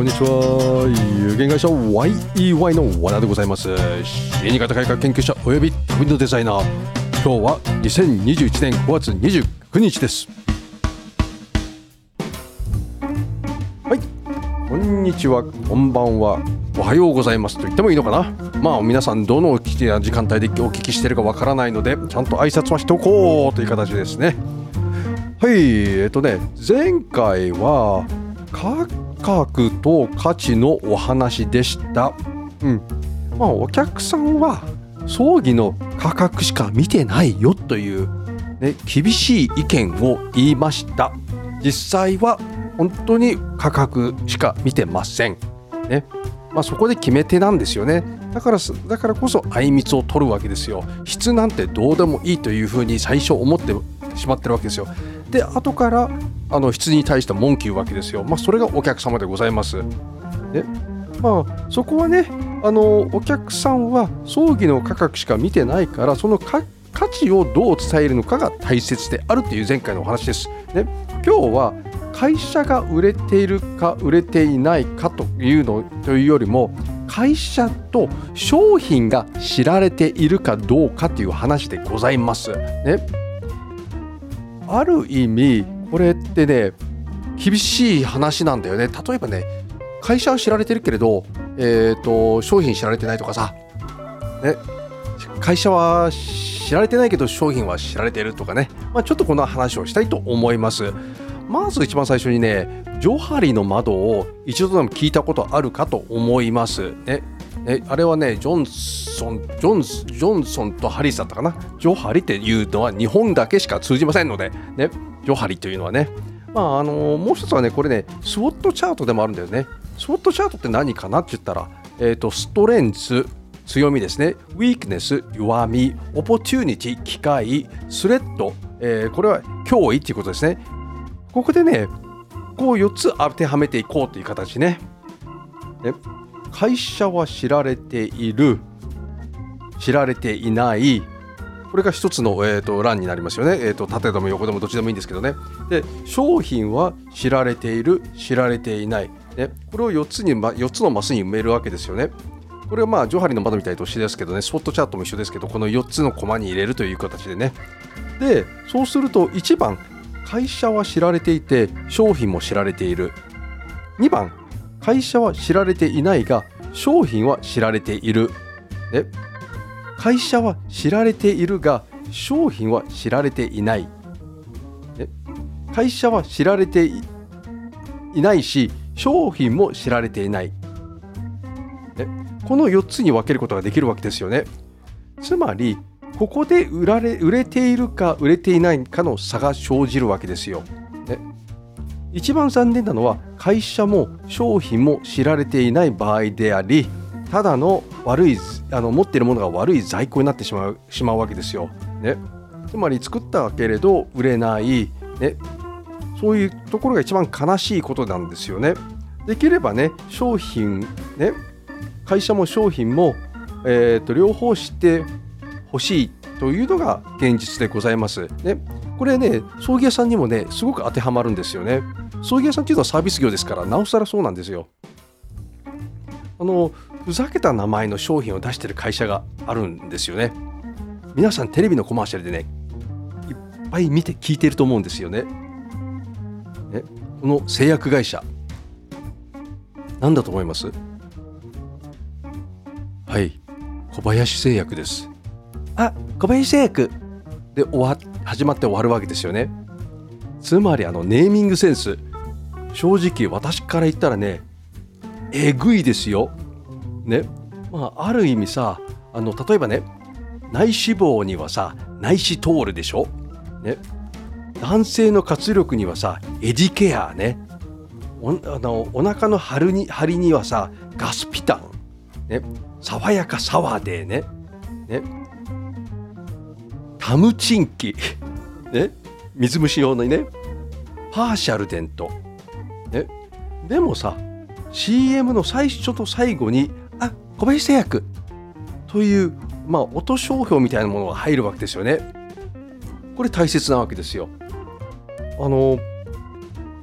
こんにちは。有限会社 YEY の和田でございます。新潟改革研究者および旅のデザイナー。今日は2021年5月29日です。はい。こんにちはこんばんは。おはようございます。と言ってもいいのかな。まあ皆さんどの時間帯でお聞きしてるかわからないのでちゃんと挨拶はしておこうという形ですね。はい。えっとね前回は価格と価値のお話でした。うん。まあお客さんは葬儀の価格しか見てないよという、ね、厳しい意見を言いました。実際は本当に価格しか見てません。ね。まあ、そこで決め手なんですよね。だからだからこそあいみつを取るわけですよ。質なんてどうでもいいというふうに最初思ってしまってるわけですよ。で後からあの質に対して文句言うわけですよ。まあそれがお客様でございます。でまあそこはねあのお客さんは葬儀の価格しか見てないからその価値をどう伝えるのかが大切であるという前回のお話です。ね、今日は会社が売れているか売れていないかというのというよりも会社と商品が知られているかどうかという話でございます。ね、ある意味これってね厳しい話なんだよね。例えばね会社は知られてるけれど、えーと、商品知られてないとかさ、ね、会社は知られてないけど商品は知られてるとかね、まあ、ちょっとこの話をしたいと思います。まず一番最初にねジョハリの窓を一度でも聞いたことあるかと思います。ねね、あれはねジョンソンジョンジョンソンとハリスだったかな？ジョハリっていうのは日本だけしか通じませんので、ね、ジョハリというのはねまああのもう一つはねこれねスウォットチャートでもあるんだよねスウォットチャートって何かなって言ったら、えーと、ストレンツ強みですね。ウィークネス、弱み、オポチュニティ、機会、スレッド、えー、これは脅威っていうことですね。ここでね、こう4つ当てはめていこうという形ね。で会社は知られている、知られていない、これが一つの、えーと、欄になりますよね、えーと、縦でも横でもどっちでもいいんですけどね。で、商品は知られている、知られていない。ね、これを4つに、ま4つのマスに埋めるわけですよね。これはまあ、ジョハリの窓みたいと一緒ですけどね、スポットチャートも一緒ですけど、この4つのコマに入れるという形でね。で、そうすると1番、会社は知られていて商品も知られている2番会社は知られていないが商品は知られている。で会社は知られているが商品は知られていない。で会社は知られていないし商品も知られていない。でこの4つに分けることができるわけですよね。つまりここで売られ売れているか売れていないかの差が生じるわけですよ。一番残念なのは会社も商品も知られていない場合でありただの悪いあの持っているものが悪い在庫になってしまうしまうわけですよ。ね、つまり作ったけれど売れない、ね、そういうところが一番悲しいことなんですよね。できればね商品ね会社も商品も、えーと両方知って欲しいというのが現実でございます。ね、これね、葬儀屋さんにもね、すごく当てはまるんですよね。葬儀屋さんっていうのはサービス業ですから、なおさらそうなんですよ。あの、ふざけた名前の商品を出してる会社があるんですよね。皆さんテレビのコマーシャルでね、いっぱい見て聞いてると思うんですよね。ねこの製薬会社、何だと思います？はい、小林製薬です。あ小林製薬で終わ始まって終わるわけですよね。つまりあのネーミングセンス。正直私から言ったらねえぐいですよ。ね。まあある意味さあの例えばね内脂肪にはさ内視通るでしょ。ね。男性の活力にはさエディケアね。おあのお腹の張りに張りにはさガスピタン。ね。爽やかサワーデーね。ね。タムチンキ、ね、水虫用のね。パーシャルデント、ね、でもさ CM の最初と最後に「あ小林製薬」というまあ音商標みたいなものが入るわけですよね。これ大切なわけですよ。あの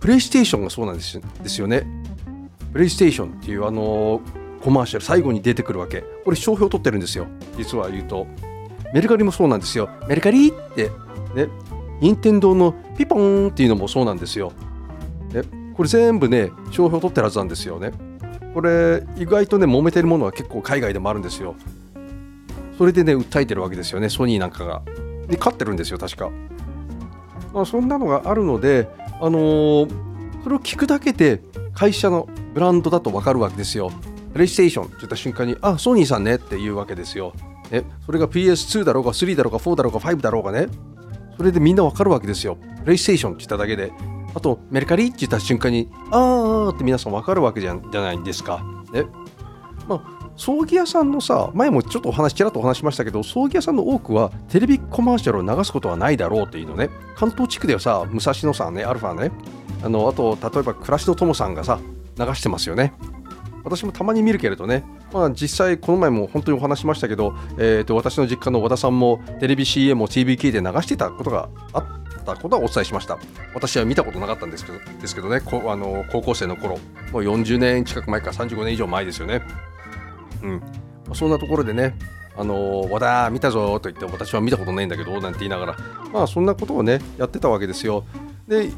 プレイステーションがそうなんですですよね。プレイステーションっていうあのコマーシャル最後に出てくるわけ。これ商標取ってるんですよ。実は言うと。メルカリもそうなんですよ。メルカリってね任天堂のピポーンっていうのもそうなんですよ、ね、これ全部ね商標取ってるはずなんですよね。これ意外とね揉めてるものは結構海外でもあるんですよ。それでね訴えてるわけですよねソニーなんかが。で勝ってるんですよ確か、まあ、そんなのがあるのであのー、それを聞くだけで会社のブランドだと分かるわけですよ。プレイステーションって言った瞬間にあソニーさんねっていうわけですよ。ね、それが PS2 だろうが3だろうが4だろうが5だろうがね。それでみんなわかるわけですよ。プレイステーションって言っただけで。あとメルカリって言った瞬間にあーって皆さんわかるわけじゃじゃないですか。ねまあ葬儀屋さんのさ前もちょっとお話ちらっとお話しましたけど葬儀屋さんの多くはテレビコマーシャルを流すことはないだろうっていうのね。関東地区ではさ武蔵野さんねアルファね。あのあと例えば暮らしの友さんがさ流してますよね。私もたまに見るけれどね、まあ、実際この前も本当にお話しましたけど、えー、と私の実家の和田さんもテレビ CM を TBK で流してたことがあったことはお伝えしました。私は見たことなかったんですけどですけどねこあの高校生の頃もう40年近く前か35年以上前ですよね。うん。そんなところでねあの和田見たぞと言って私は見たことないんだけどなんて言いながらまあそんなことをねやってたわけですよ。で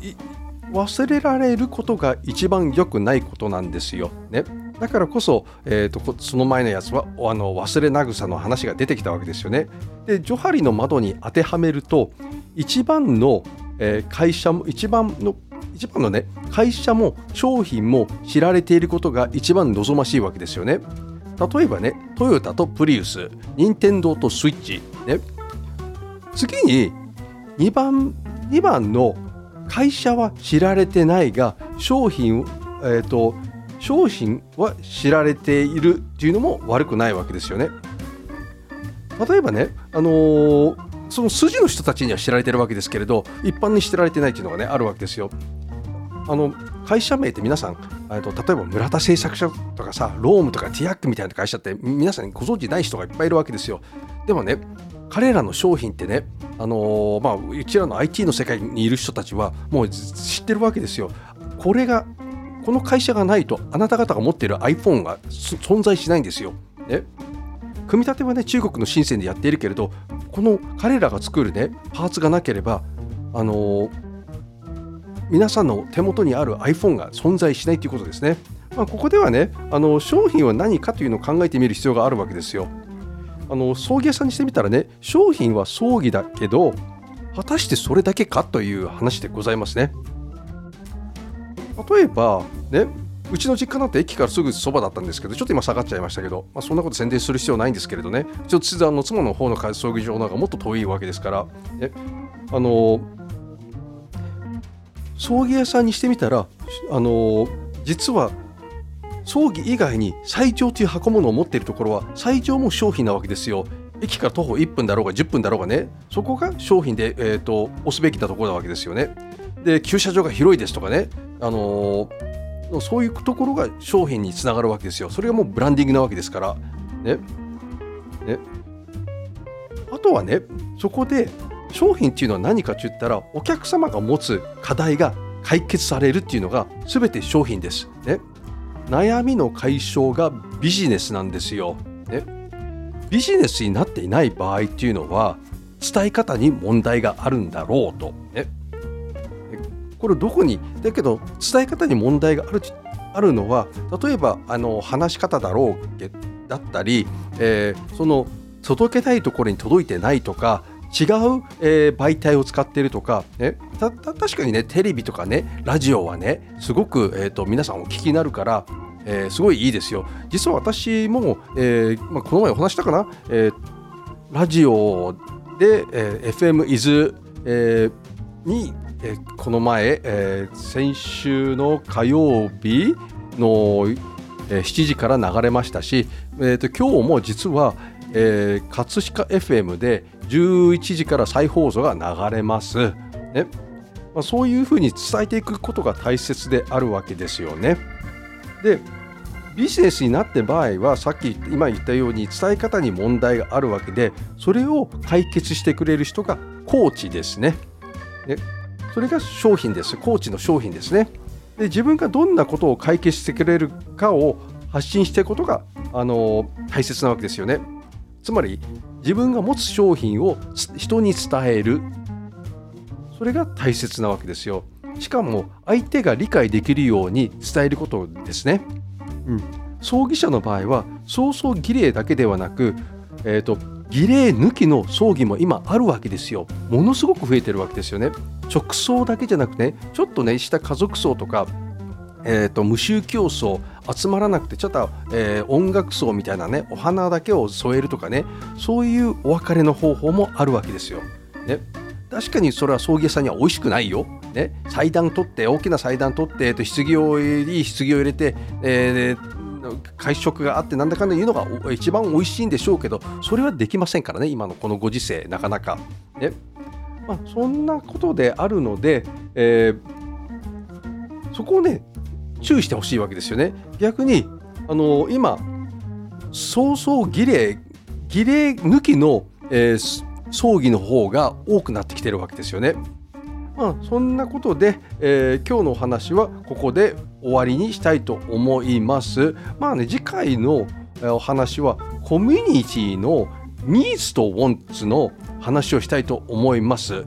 忘れられることが一番良くないことなんですよ。ね。だからこそ、えーと、その前のやつはあの忘れなぐさの話が出てきたわけですよね。でジョハリの窓に当てはめると一番の、えー、会社も一番の一番のね会社も商品も知られていることが一番望ましいわけですよね。例えばねトヨタとプリウス任天堂とスイッチね次に2番 ,2 番の会社は知られてないが商品を、えーと商品は知られているっていうのも悪くないわけですよね。例えばね、あのー、その筋の人たちには知られてるわけですけれど一般に知られてないっていうのがねあるわけですよ。あの会社名って皆さんと例えば村田製作所とかさロームとかティアックみたいな会社って皆さんご存知ない人がいっぱいいるわけですよ。でもね彼らの商品ってね、あのー、まあ、うちらの IT の世界にいる人たちはもう知ってるわけですよ。これがこの会社がないとあなた方が持っている iPhone が存在しないんですよ。ね、組み立てはね中国の深センでやっているけれどこの彼らが作るねパーツがなければあのー、皆さんの手元にある iPhone が存在しないということですね。まあ、ここではねあの商品は何かというのを考えてみる必要があるわけですよ。あの葬儀屋さんにしてみたらね商品は葬儀だけど果たしてそれだけかという話でございますね。例えばねうちの実家なんて駅からすぐそばだったんですけど、ちょっと今下がっちゃいましたけど、まあ、そんなこと宣伝する必要ないんですけれどね、ちょっとあの妻の方の葬儀場なんかもっと遠いわけですから、ね、あの葬儀屋さんにしてみたら、あの実は葬儀以外に最上という箱物を持っているところは最上も商品なわけですよ。駅から徒歩1分だろうが10分だろうがね、そこが商品で、えー、と押すべきなところなわけですよね。で、駐車場が広いですとかね、あのー、そういうところが商品につながるわけですよ。それがもうブランディングなわけですから。ね。ね。あとはね、そこで商品っていうのは何かって言ったら、お客様が持つ課題が解決されるっていうのが全て商品です。ね。悩みの解消がビジネスなんですよ。ね。ビジネスになっていない場合っていうのは、伝え方に問題があるんだろうと。ね。これどこに？だけど伝え方に問題があるあるのは例えばあの話し方だろうだったり、えー、その届けたいところに届いてないとか違う、えー、媒体を使っているとか、ね、たた確かにねテレビとかねラジオはねすごく、えーと、皆さんお聞きになるから、えー、すごいいいですよ。実は私も、えーまあ、この前お話したかな、えー、ラジオで、えー、FM 伊豆、えー、にえこの前、えー、先週の火曜日の、えー、7時から流れましたし、えーと、今日も実は、えー、葛飾 FM で11時から再放送が流れます。ねまあ、そういうふうに伝えていくことが大切であるわけですよね。でビジネスになって場合はさっき今言ったように伝え方に問題があるわけでそれを解決してくれる人がコーチですね。ねそれが商品です。コーチの商品ですね。で自分がどんなことを解決してくれるかを発信していくことがあの大切なわけですよね。つまり自分が持つ商品を人に伝える。それが大切なわけですよ。しかも相手が理解できるように伝えることですね、うん、葬儀者の場合は早々儀礼だけではなく、えーと、儀礼抜きの葬儀も今あるわけですよ。ものすごく増えてるわけですよね。直葬だけじゃなくてねちょっとねした家族葬とかえーと、無宗教層集まらなくてちょっと、えー、音楽層みたいなねお花だけを添えるとかねそういうお別れの方法もあるわけですよ。ね、確かにそれは葬儀屋さんには美味しくないよ。ね、祭壇取って大きな祭壇取ってと棺をいい棺を入れて、えー、会食があってなんだかんだ言うのが一番美味しいんでしょうけどそれはできませんからね今のこのご時世なかなか。ねまあ、そんなことであるので、えー、そこをね注意してほしいわけですよね。逆にあの今早々儀礼儀礼抜きの、えー、葬儀の方が多くなってきてるわけですよね。まあ、そんなことで、えー、今日のお話はここで終わりにしたいと思います。まあね次回のお話はコミュニティのニーズとウォンツの話をしたいと思います。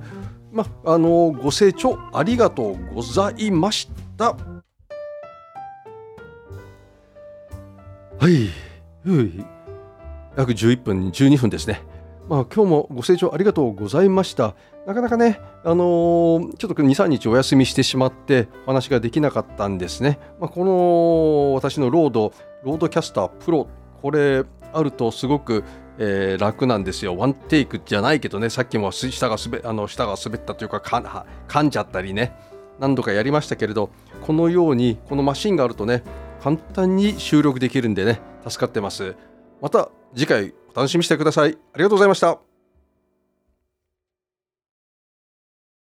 まあ、あのご清聴ありがとうございました。はい。約11分、12分ですね。まあ、今日もご清聴ありがとうございました。なかなかね、あのー、ちょっと2、3日お休みしてしまってお話ができなかったんですね。まあ、この私のロード、ロードキャスタープロ、これあるとすごく、えー、楽なんですよ。ワンテイクじゃないけどね、さっきも下が滑あの下が滑ったというか噛んじゃったりね、何度かやりましたけれど、このように、このマシンがあるとね、簡単に収録できるんでね、助かってます。また次回お楽しみにしてください。ありがとうございました。